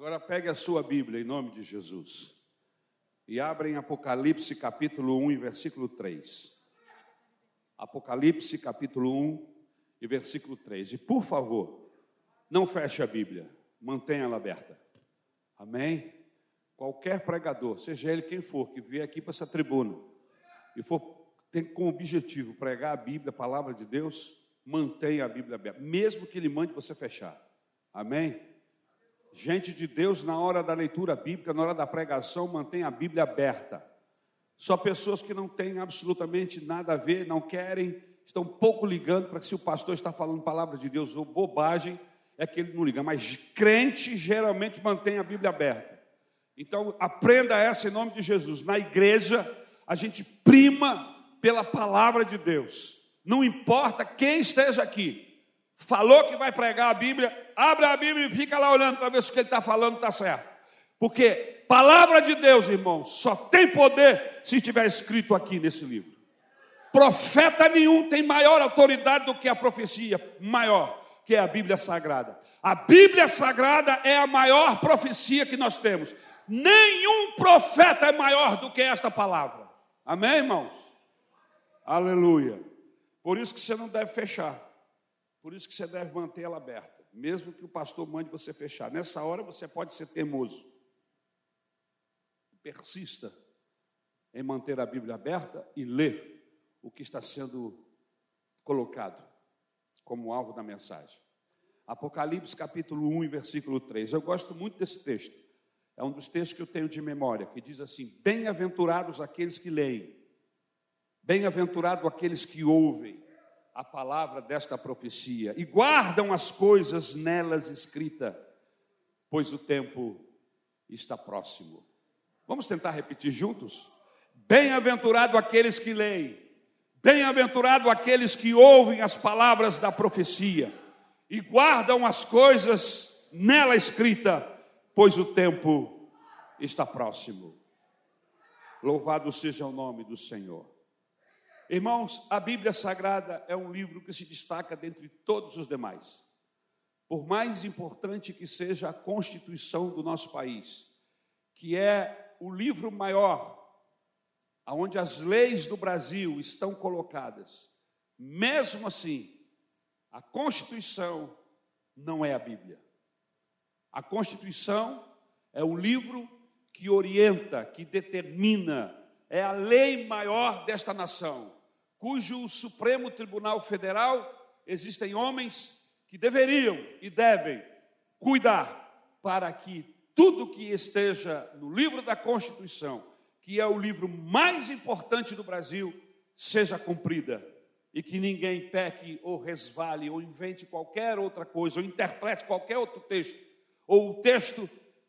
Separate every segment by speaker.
Speaker 1: Agora pegue a sua Bíblia em nome de Jesus e abra em Apocalipse capítulo 1 e versículo 3. Apocalipse capítulo 1 e versículo 3. E por favor, não feche a Bíblia, mantenha ela aberta. Amém? Qualquer pregador, seja ele quem for, que vier aqui para essa tribuna e for tem como objetivo pregar a Bíblia, a palavra de Deus, mantenha a Bíblia aberta, mesmo que ele mande você fechar. Amém? Gente de Deus, na hora da leitura bíblica, na hora da pregação, mantém a Bíblia aberta. Só pessoas que não têm absolutamente nada a ver, não querem, estão pouco ligando para que se o pastor está falando palavra de Deus ou bobagem, é que ele não liga. Mas crente geralmente mantém a Bíblia aberta. Então, aprenda essa em nome de Jesus. Na igreja, a gente prima pela palavra de Deus. Não importa quem esteja aqui falou que vai pregar a Bíblia, abre a Bíblia e fica lá olhando para ver se o que ele está falando está certo. Porque palavra de Deus, irmãos, só tem poder se estiver escrito aqui nesse livro. Profeta nenhum tem maior autoridade do que a profecia maior, que é a Bíblia Sagrada. A Bíblia Sagrada é a maior profecia que nós temos. Nenhum profeta é maior do que esta palavra. Amém, irmãos? Aleluia. Por isso que você não deve fechar. Por isso que você deve manter ela aberta, mesmo que o pastor mande você fechar. Nessa hora você pode ser teimoso. Persista em manter a Bíblia aberta e ler o que está sendo colocado como alvo da mensagem. Apocalipse capítulo 1, versículo 3. Eu gosto muito desse texto. É um dos textos que eu tenho de memória, que diz assim: Bem-aventurados aqueles que leem, bem-aventurado aqueles que ouvem a palavra desta profecia e guardam as coisas nelas escritas, pois o tempo está próximo. Vamos tentar repetir juntos? Bem-aventurado aqueles que leem, bem-aventurado aqueles que ouvem as palavras da profecia e guardam as coisas nela escrita, pois o tempo está próximo. Louvado seja o nome do Senhor. Irmãos, a Bíblia Sagrada é um livro que se destaca dentre todos os demais. Por mais importante que seja a Constituição do nosso país, que é o livro maior, onde as leis do Brasil estão colocadas, mesmo assim, a Constituição não é a Bíblia. A Constituição é o livro que orienta, que determina, é a lei maior desta nação cujo Supremo Tribunal Federal existem homens que deveriam e devem cuidar para que tudo que esteja no livro da Constituição, que é o livro mais importante do Brasil, seja cumprida e que ninguém peque ou resvale ou invente qualquer outra coisa ou interprete qualquer outro texto ou o texto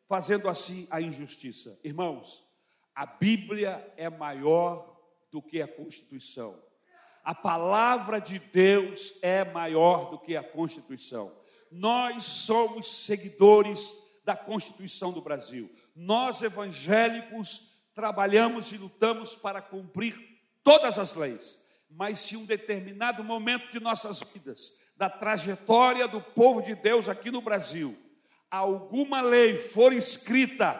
Speaker 1: fazendo assim a injustiça. Irmãos, a Bíblia é maior do que a Constituição a palavra de Deus é maior do que a Constituição. Nós somos seguidores da Constituição do Brasil. Nós, evangélicos, trabalhamos e lutamos para cumprir todas as leis. Mas se um determinado momento de nossas vidas, da trajetória do povo de Deus aqui no Brasil, alguma lei for escrita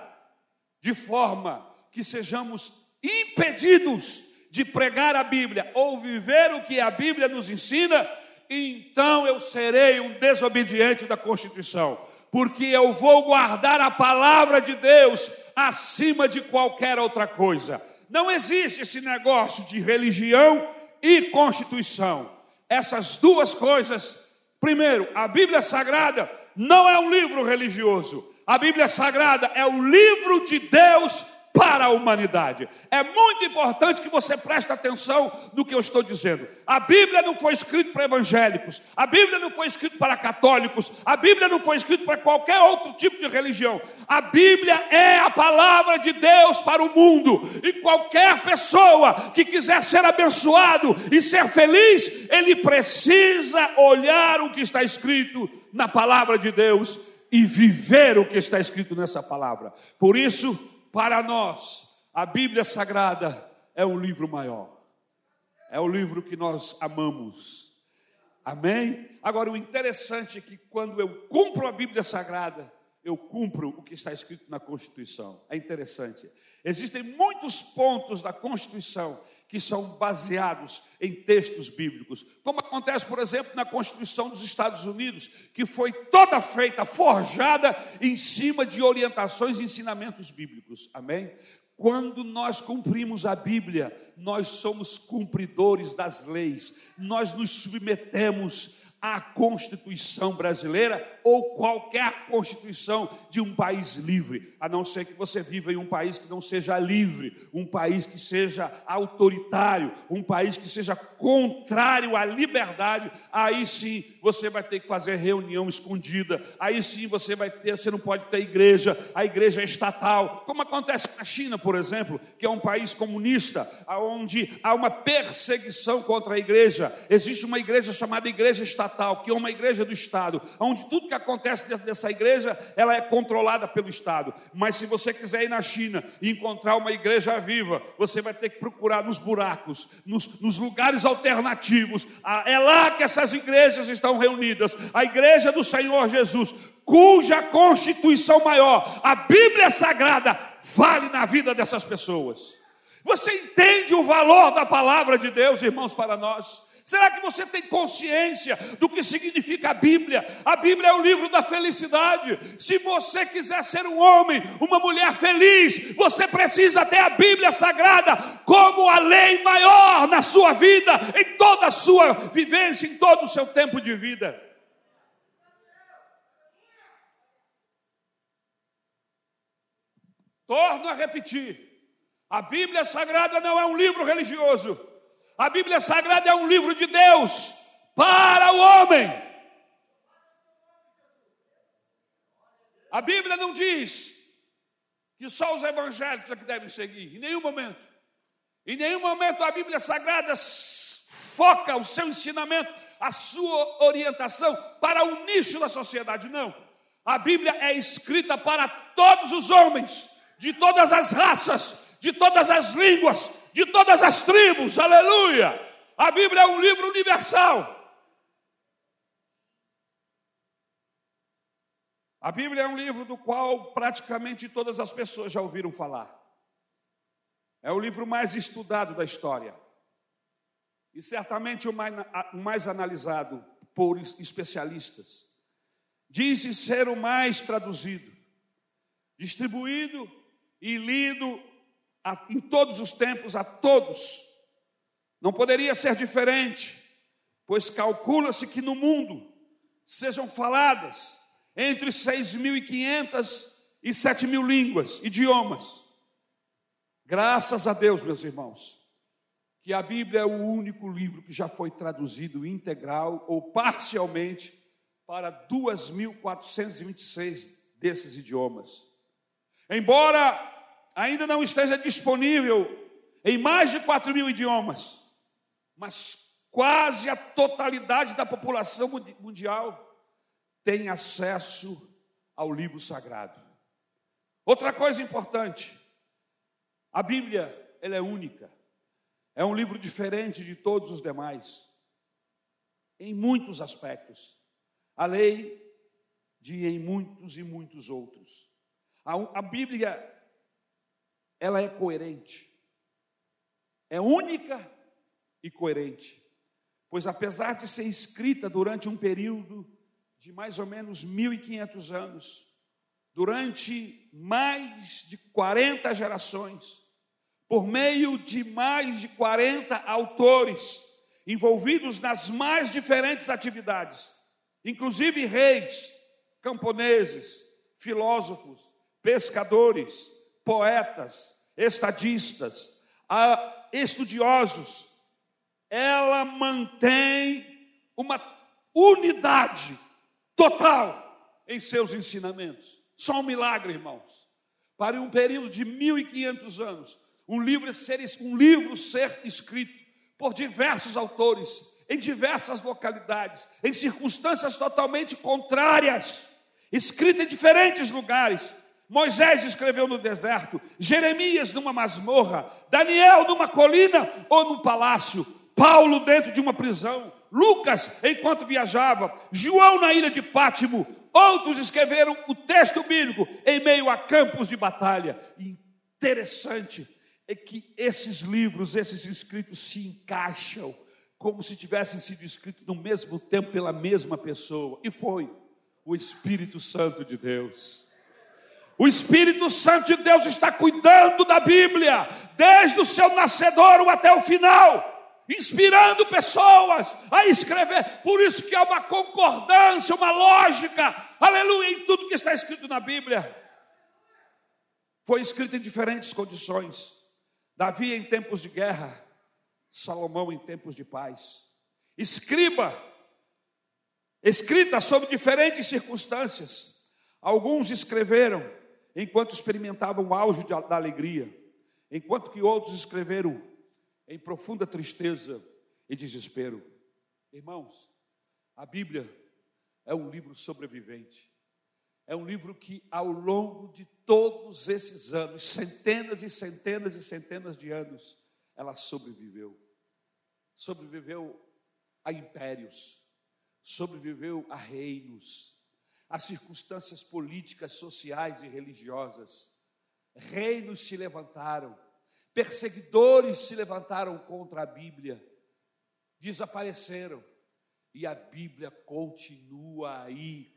Speaker 1: de forma que sejamos impedidos de pregar a Bíblia ou viver o que a Bíblia nos ensina, então eu serei um desobediente da Constituição, porque eu vou guardar a palavra de Deus acima de qualquer outra coisa. Não existe esse negócio de religião e Constituição. Essas duas coisas, primeiro, a Bíblia Sagrada não é um livro religioso. A Bíblia Sagrada é o livro de Deus para a humanidade. É muito importante que você preste atenção no que eu estou dizendo. A Bíblia não foi escrita para evangélicos, a Bíblia não foi escrita para católicos, a Bíblia não foi escrita para qualquer outro tipo de religião. A Bíblia é a palavra de Deus para o mundo. E qualquer pessoa que quiser ser abençoado e ser feliz, ele precisa olhar o que está escrito na palavra de Deus e viver o que está escrito nessa palavra. Por isso, para nós, a Bíblia Sagrada é um livro maior, é o livro que nós amamos. Amém? Agora, o interessante é que quando eu cumpro a Bíblia Sagrada, eu cumpro o que está escrito na Constituição. É interessante. Existem muitos pontos da Constituição que são baseados em textos bíblicos, como acontece, por exemplo, na Constituição dos Estados Unidos, que foi toda feita, forjada em cima de orientações e ensinamentos bíblicos. Amém? Quando nós cumprimos a Bíblia, nós somos cumpridores das leis, nós nos submetemos à Constituição brasileira ou qualquer Constituição de um país livre, a não ser que você viva em um país que não seja livre, um país que seja autoritário, um país que seja contrário à liberdade, aí sim você vai ter que fazer reunião escondida, aí sim você vai ter, você não pode ter igreja, a igreja é estatal, como acontece na China, por exemplo, que é um país comunista, onde há uma perseguição contra a igreja, existe uma igreja chamada igreja estatal que é uma igreja do Estado, onde tudo que acontece dessa igreja, ela é controlada pelo Estado. Mas se você quiser ir na China e encontrar uma igreja viva, você vai ter que procurar nos buracos, nos, nos lugares alternativos. Ah, é lá que essas igrejas estão reunidas. A igreja do Senhor Jesus, cuja constituição maior, a Bíblia Sagrada, vale na vida dessas pessoas. Você entende o valor da palavra de Deus, irmãos, para nós? Será que você tem consciência do que significa a Bíblia? A Bíblia é o livro da felicidade. Se você quiser ser um homem, uma mulher feliz, você precisa ter a Bíblia Sagrada como a lei maior na sua vida, em toda a sua vivência, em todo o seu tempo de vida. Torno a repetir: a Bíblia Sagrada não é um livro religioso. A Bíblia Sagrada é um livro de Deus para o homem. A Bíblia não diz que só os evangélicos é que devem seguir, em nenhum momento. Em nenhum momento a Bíblia Sagrada foca o seu ensinamento, a sua orientação para um nicho da sociedade, não. A Bíblia é escrita para todos os homens, de todas as raças, de todas as línguas, de todas as tribos, aleluia. A Bíblia é um livro universal. A Bíblia é um livro do qual praticamente todas as pessoas já ouviram falar. É o livro mais estudado da história. E certamente o mais, mais analisado por especialistas. Diz-se ser o mais traduzido, distribuído e lido a, em todos os tempos, a todos. Não poderia ser diferente, pois calcula-se que no mundo sejam faladas entre 6.500 e 7.000 línguas, idiomas. Graças a Deus, meus irmãos, que a Bíblia é o único livro que já foi traduzido integral ou parcialmente para 2.426 desses idiomas. Embora ainda não esteja disponível em mais de 4 mil idiomas, mas quase a totalidade da população mundial tem acesso ao livro sagrado. Outra coisa importante, a Bíblia, ela é única. É um livro diferente de todos os demais, em muitos aspectos. A lei de em muitos e muitos outros. A, a Bíblia ela é coerente. É única e coerente. Pois apesar de ser escrita durante um período de mais ou menos 1500 anos, durante mais de 40 gerações, por meio de mais de 40 autores envolvidos nas mais diferentes atividades, inclusive reis, camponeses, filósofos, pescadores, poetas, estadistas, estudiosos, ela mantém uma unidade total em seus ensinamentos. Só um milagre, irmãos. Para um período de 1500 anos, um livro ser, um livro ser escrito por diversos autores, em diversas localidades, em circunstâncias totalmente contrárias, escrito em diferentes lugares, Moisés escreveu no deserto, Jeremias numa masmorra, Daniel numa colina ou num palácio, Paulo dentro de uma prisão, Lucas enquanto viajava, João na ilha de Pátimo, outros escreveram o texto bíblico em meio a campos de batalha. Interessante é que esses livros, esses escritos se encaixam como se tivessem sido escritos no mesmo tempo pela mesma pessoa. E foi o Espírito Santo de Deus. O Espírito Santo de Deus está cuidando da Bíblia, desde o seu nascedouro até o final, inspirando pessoas a escrever. Por isso que há uma concordância, uma lógica, aleluia, em tudo que está escrito na Bíblia. Foi escrito em diferentes condições. Davi em tempos de guerra, Salomão em tempos de paz. Escriba, escrita sobre diferentes circunstâncias. Alguns escreveram enquanto experimentavam o auge da alegria, enquanto que outros escreveram em profunda tristeza e desespero. Irmãos, a Bíblia é um livro sobrevivente. É um livro que, ao longo de todos esses anos, centenas e centenas e centenas de anos, ela sobreviveu. Sobreviveu a impérios, sobreviveu a reinos, as circunstâncias políticas, sociais e religiosas. Reinos se levantaram, perseguidores se levantaram contra a Bíblia, desapareceram, e a Bíblia continua aí.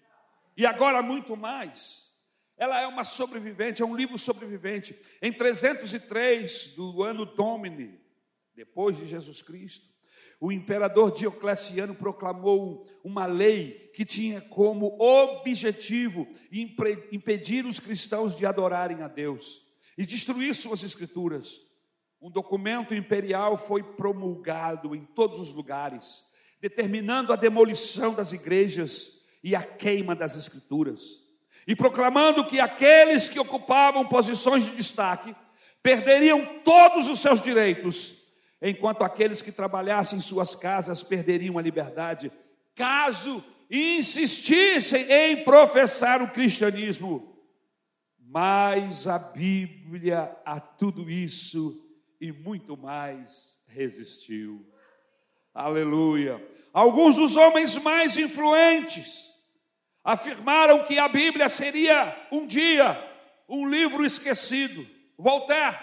Speaker 1: E agora muito mais. Ela é uma sobrevivente, é um livro sobrevivente. Em 303 do ano Domini, depois de Jesus Cristo, o imperador Diocleciano proclamou uma lei que tinha como objetivo impedir os cristãos de adorarem a Deus e destruir suas escrituras. Um documento imperial foi promulgado em todos os lugares, determinando a demolição das igrejas e a queima das escrituras, e proclamando que aqueles que ocupavam posições de destaque perderiam todos os seus direitos enquanto aqueles que trabalhassem em suas casas perderiam a liberdade, caso insistissem em professar o cristianismo. Mas a Bíblia a tudo isso e muito mais resistiu. Aleluia. Alguns dos homens mais influentes afirmaram que a Bíblia seria um dia um livro esquecido. Voltaire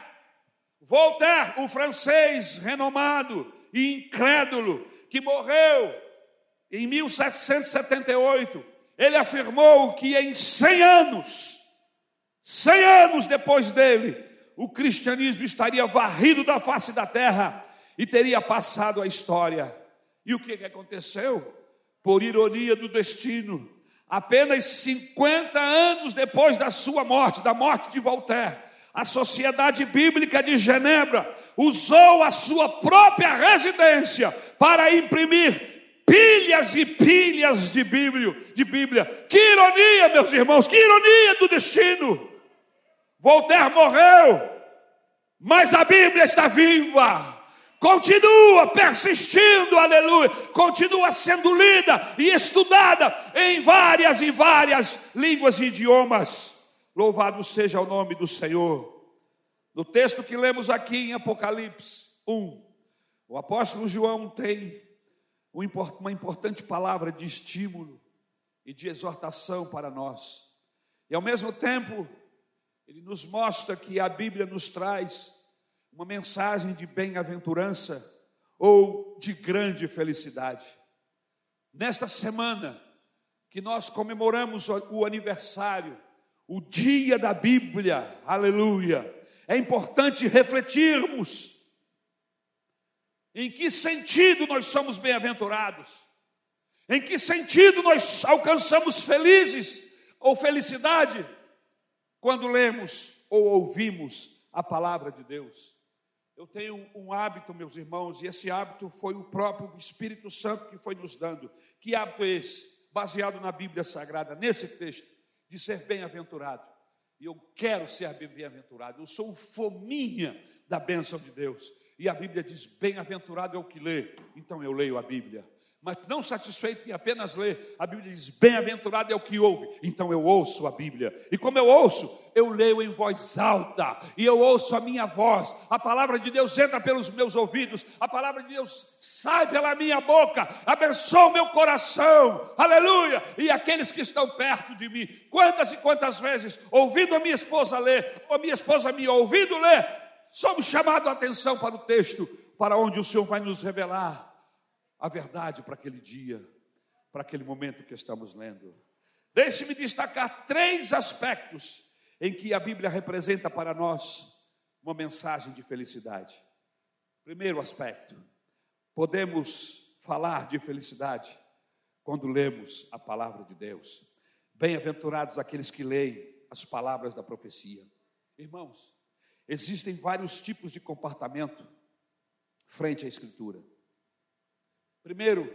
Speaker 1: Voltaire, o francês renomado e incrédulo, que morreu em 1778, ele afirmou que em 100 anos, 100 anos depois dele, o cristianismo estaria varrido da face da terra e teria passado a história. E o que, que aconteceu? Por ironia do destino, apenas 50 anos depois da sua morte, da morte de Voltaire, a Sociedade Bíblica de Genebra usou a sua própria residência para imprimir pilhas e pilhas de Bíblia, de Bíblia. Que ironia, meus irmãos, que ironia do destino. Voltaire morreu, mas a Bíblia está viva. Continua persistindo, aleluia, continua sendo lida e estudada em várias e várias línguas e idiomas. Louvado seja o nome do Senhor. No texto que lemos aqui em Apocalipse 1, o apóstolo João tem uma importante palavra de estímulo e de exortação para nós. E ao mesmo tempo, ele nos mostra que a Bíblia nos traz uma mensagem de bem-aventurança ou de grande felicidade. Nesta semana que nós comemoramos o aniversário o dia da Bíblia, aleluia. É importante refletirmos em que sentido nós somos bem-aventurados, em que sentido nós alcançamos felizes ou felicidade quando lemos ou ouvimos a palavra de Deus. Eu tenho um hábito, meus irmãos, e esse hábito foi o próprio Espírito Santo que foi nos dando. Que hábito é esse? Baseado na Bíblia Sagrada, nesse texto de ser bem-aventurado. E eu quero ser bem-aventurado. Eu sou fominha da bênção de Deus. E a Bíblia diz: bem-aventurado é o que lê. Então eu leio a Bíblia. Mas não satisfeito em apenas ler, a Bíblia diz: bem-aventurado é o que ouve. Então eu ouço a Bíblia. E como eu ouço, eu leio em voz alta. E eu ouço a minha voz. A palavra de Deus entra pelos meus ouvidos. A palavra de Deus sai pela minha boca. Abençoa o meu coração. Aleluia. E aqueles que estão perto de mim. Quantas e quantas vezes, ouvindo a minha esposa ler, ou a minha esposa me ouvindo ler, somos chamados a atenção para o texto, para onde o Senhor vai nos revelar a verdade para aquele dia, para aquele momento que estamos lendo. Deixe-me destacar três aspectos em que a Bíblia representa para nós uma mensagem de felicidade. Primeiro aspecto, podemos falar de felicidade quando lemos a palavra de Deus. Bem-aventurados aqueles que leem as palavras da profecia. Irmãos, existem vários tipos de comportamento frente à Escritura. Primeiro,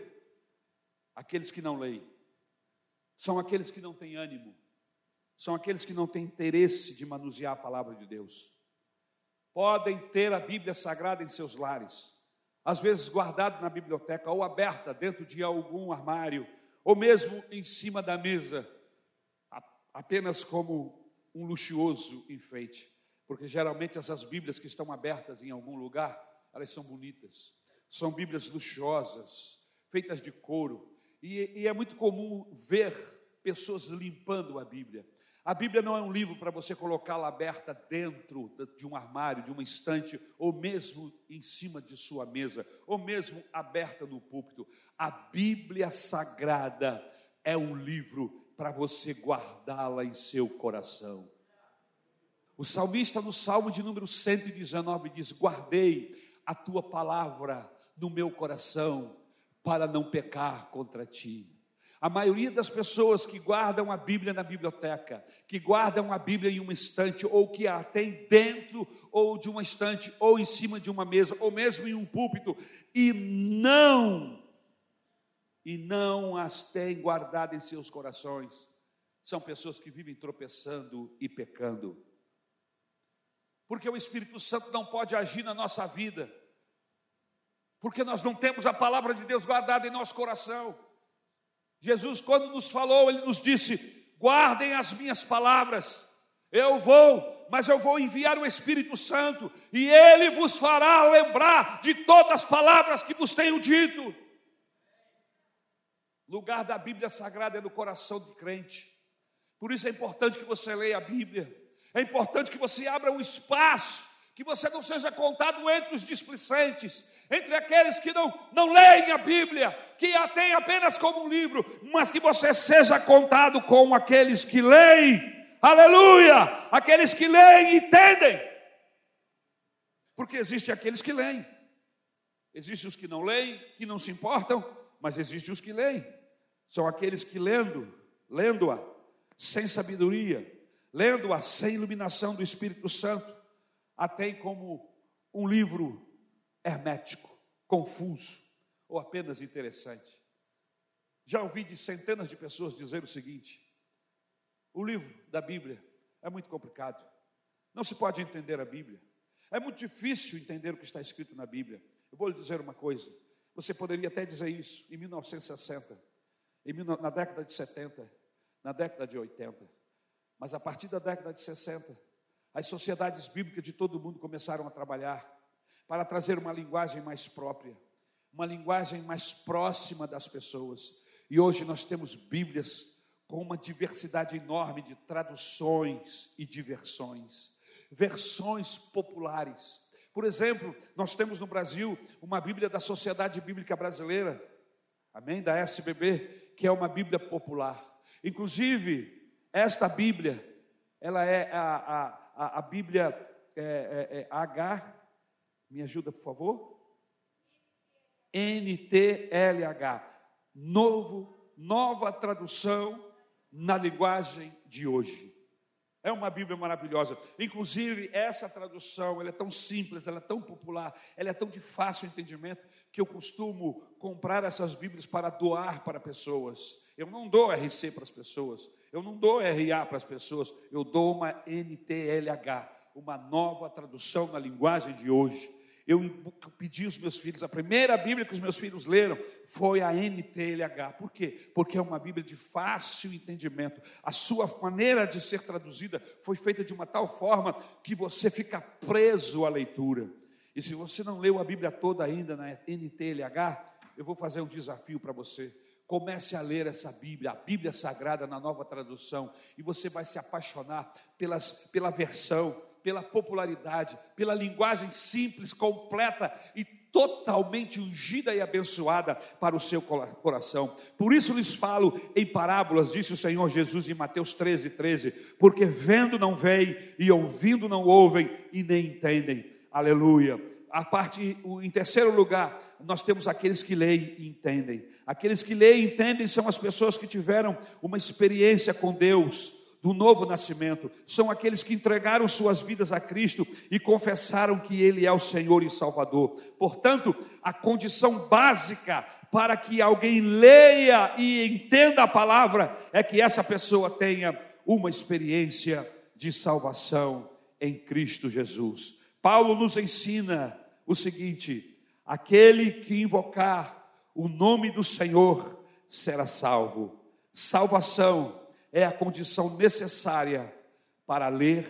Speaker 1: aqueles que não leem, são aqueles que não têm ânimo, são aqueles que não têm interesse de manusear a palavra de Deus. Podem ter a Bíblia Sagrada em seus lares, às vezes guardada na biblioteca ou aberta dentro de algum armário, ou mesmo em cima da mesa, apenas como um luxuoso enfeite, porque geralmente essas Bíblias que estão abertas em algum lugar, elas são bonitas, são Bíblias luxuosas, feitas de couro, e, e é muito comum ver pessoas limpando a Bíblia. A Bíblia não é um livro para você colocá-la aberta dentro de um armário, de uma estante, ou mesmo em cima de sua mesa, ou mesmo aberta no púlpito. A Bíblia Sagrada é um livro para você guardá-la em seu coração. O salmista, no Salmo de número 119, diz: Guardei a tua palavra no meu coração para não pecar contra ti. A maioria das pessoas que guardam a Bíblia na biblioteca, que guardam a Bíblia em uma estante, ou que a tem dentro ou de uma estante, ou em cima de uma mesa, ou mesmo em um púlpito, e não, e não as têm guardadas em seus corações, são pessoas que vivem tropeçando e pecando. Porque o Espírito Santo não pode agir na nossa vida porque nós não temos a palavra de Deus guardada em nosso coração. Jesus, quando nos falou, ele nos disse: guardem as minhas palavras, eu vou, mas eu vou enviar o Espírito Santo, e ele vos fará lembrar de todas as palavras que vos tenho dito. Lugar da Bíblia Sagrada é no coração do crente, por isso é importante que você leia a Bíblia, é importante que você abra um espaço, que você não seja contado entre os displicentes, entre aqueles que não, não leem a Bíblia, que a têm apenas como um livro, mas que você seja contado com aqueles que leem, aleluia, aqueles que leem e entendem, porque existem aqueles que leem, existem os que não leem, que não se importam, mas existem os que leem, são aqueles que lendo, lendo-a sem sabedoria, lendo-a sem iluminação do Espírito Santo, a tem como um livro hermético, confuso ou apenas interessante. Já ouvi de centenas de pessoas dizer o seguinte: o livro da Bíblia é muito complicado, não se pode entender a Bíblia, é muito difícil entender o que está escrito na Bíblia. Eu vou lhe dizer uma coisa: você poderia até dizer isso em 1960, em, na década de 70, na década de 80, mas a partir da década de 60, as sociedades bíblicas de todo o mundo começaram a trabalhar para trazer uma linguagem mais própria, uma linguagem mais próxima das pessoas. E hoje nós temos Bíblias com uma diversidade enorme de traduções e diversões, versões populares. Por exemplo, nós temos no Brasil uma Bíblia da Sociedade Bíblica Brasileira, amém? Da SBB, que é uma Bíblia popular. Inclusive, esta Bíblia, ela é a, a, a Bíblia é, é, é H me ajuda, por favor? NTLH. Novo, nova tradução na linguagem de hoje. É uma Bíblia maravilhosa. Inclusive, essa tradução, ela é tão simples, ela é tão popular, ela é tão de fácil entendimento, que eu costumo comprar essas Bíblias para doar para pessoas. Eu não dou RC para as pessoas, eu não dou RA para as pessoas, eu dou uma NTLH, uma nova tradução na linguagem de hoje. Eu pedi aos meus filhos, a primeira Bíblia que os meus filhos leram foi a NTLH. Por quê? Porque é uma Bíblia de fácil entendimento. A sua maneira de ser traduzida foi feita de uma tal forma que você fica preso à leitura. E se você não leu a Bíblia toda ainda na NTLH, eu vou fazer um desafio para você. Comece a ler essa Bíblia, a Bíblia Sagrada na nova tradução, e você vai se apaixonar pelas, pela versão, pela popularidade, pela linguagem simples, completa e totalmente ungida e abençoada para o seu coração. Por isso lhes falo em parábolas, disse o Senhor Jesus em Mateus 13, 13: porque vendo não veem, e ouvindo não ouvem, e nem entendem. Aleluia. A parte, em terceiro lugar, nós temos aqueles que leem e entendem. Aqueles que leem e entendem são as pessoas que tiveram uma experiência com Deus do novo nascimento, são aqueles que entregaram suas vidas a Cristo e confessaram que Ele é o Senhor e Salvador. Portanto, a condição básica para que alguém leia e entenda a palavra é que essa pessoa tenha uma experiência de salvação em Cristo Jesus. Paulo nos ensina o seguinte: aquele que invocar o nome do Senhor será salvo. Salvação é a condição necessária para ler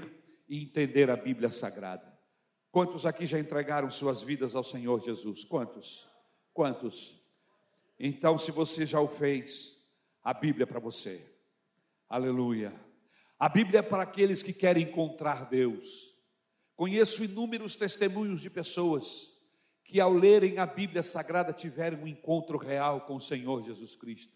Speaker 1: e entender a Bíblia Sagrada. Quantos aqui já entregaram suas vidas ao Senhor Jesus? Quantos? Quantos? Então, se você já o fez, a Bíblia é para você. Aleluia. A Bíblia é para aqueles que querem encontrar Deus. Conheço inúmeros testemunhos de pessoas que, ao lerem a Bíblia Sagrada, tiveram um encontro real com o Senhor Jesus Cristo.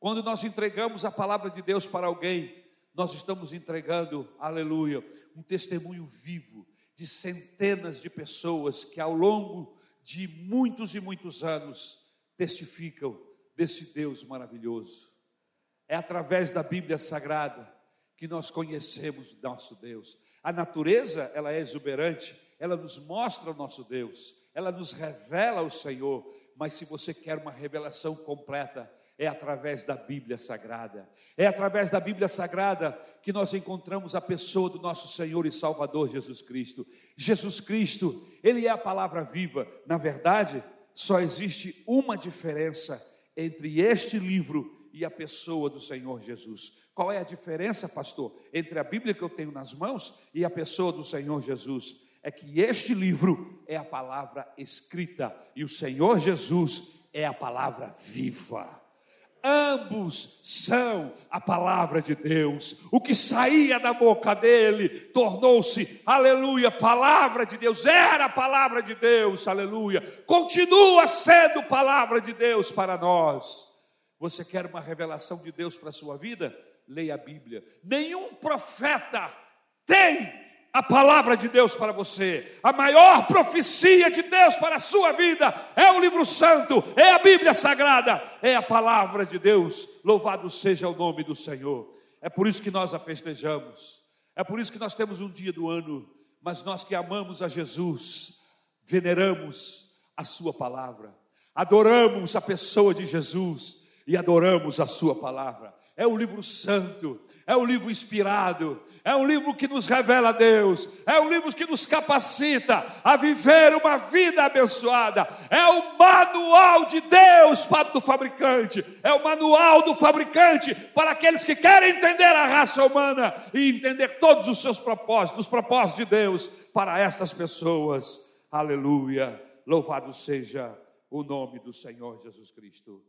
Speaker 1: Quando nós entregamos a palavra de Deus para alguém, nós estamos entregando, aleluia, um testemunho vivo de centenas de pessoas que ao longo de muitos e muitos anos testificam desse Deus maravilhoso. É através da Bíblia Sagrada que nós conhecemos nosso Deus. A natureza, ela é exuberante, ela nos mostra o nosso Deus, ela nos revela o Senhor, mas se você quer uma revelação completa, é através da Bíblia Sagrada. É através da Bíblia Sagrada que nós encontramos a pessoa do nosso Senhor e Salvador Jesus Cristo. Jesus Cristo, Ele é a palavra viva. Na verdade, só existe uma diferença entre este livro e a pessoa do Senhor Jesus. Qual é a diferença, pastor, entre a Bíblia que eu tenho nas mãos e a pessoa do Senhor Jesus? É que este livro é a palavra escrita e o Senhor Jesus é a palavra viva ambos são a palavra de Deus. O que saía da boca dele tornou-se, aleluia, palavra de Deus, era a palavra de Deus, aleluia. Continua sendo palavra de Deus para nós. Você quer uma revelação de Deus para a sua vida? Leia a Bíblia. Nenhum profeta tem a palavra de Deus para você. A maior profecia de Deus para a sua vida é o livro santo, é a Bíblia sagrada, é a palavra de Deus. Louvado seja o nome do Senhor. É por isso que nós a festejamos. É por isso que nós temos um dia do ano, mas nós que amamos a Jesus, veneramos a sua palavra. Adoramos a pessoa de Jesus e adoramos a sua palavra. É o livro santo, é o livro inspirado, é um livro que nos revela Deus, é um livro que nos capacita a viver uma vida abençoada, é o manual de Deus para o fabricante, é o manual do fabricante para aqueles que querem entender a raça humana e entender todos os seus propósitos, os propósitos de Deus para estas pessoas. Aleluia! Louvado seja o nome do Senhor Jesus Cristo.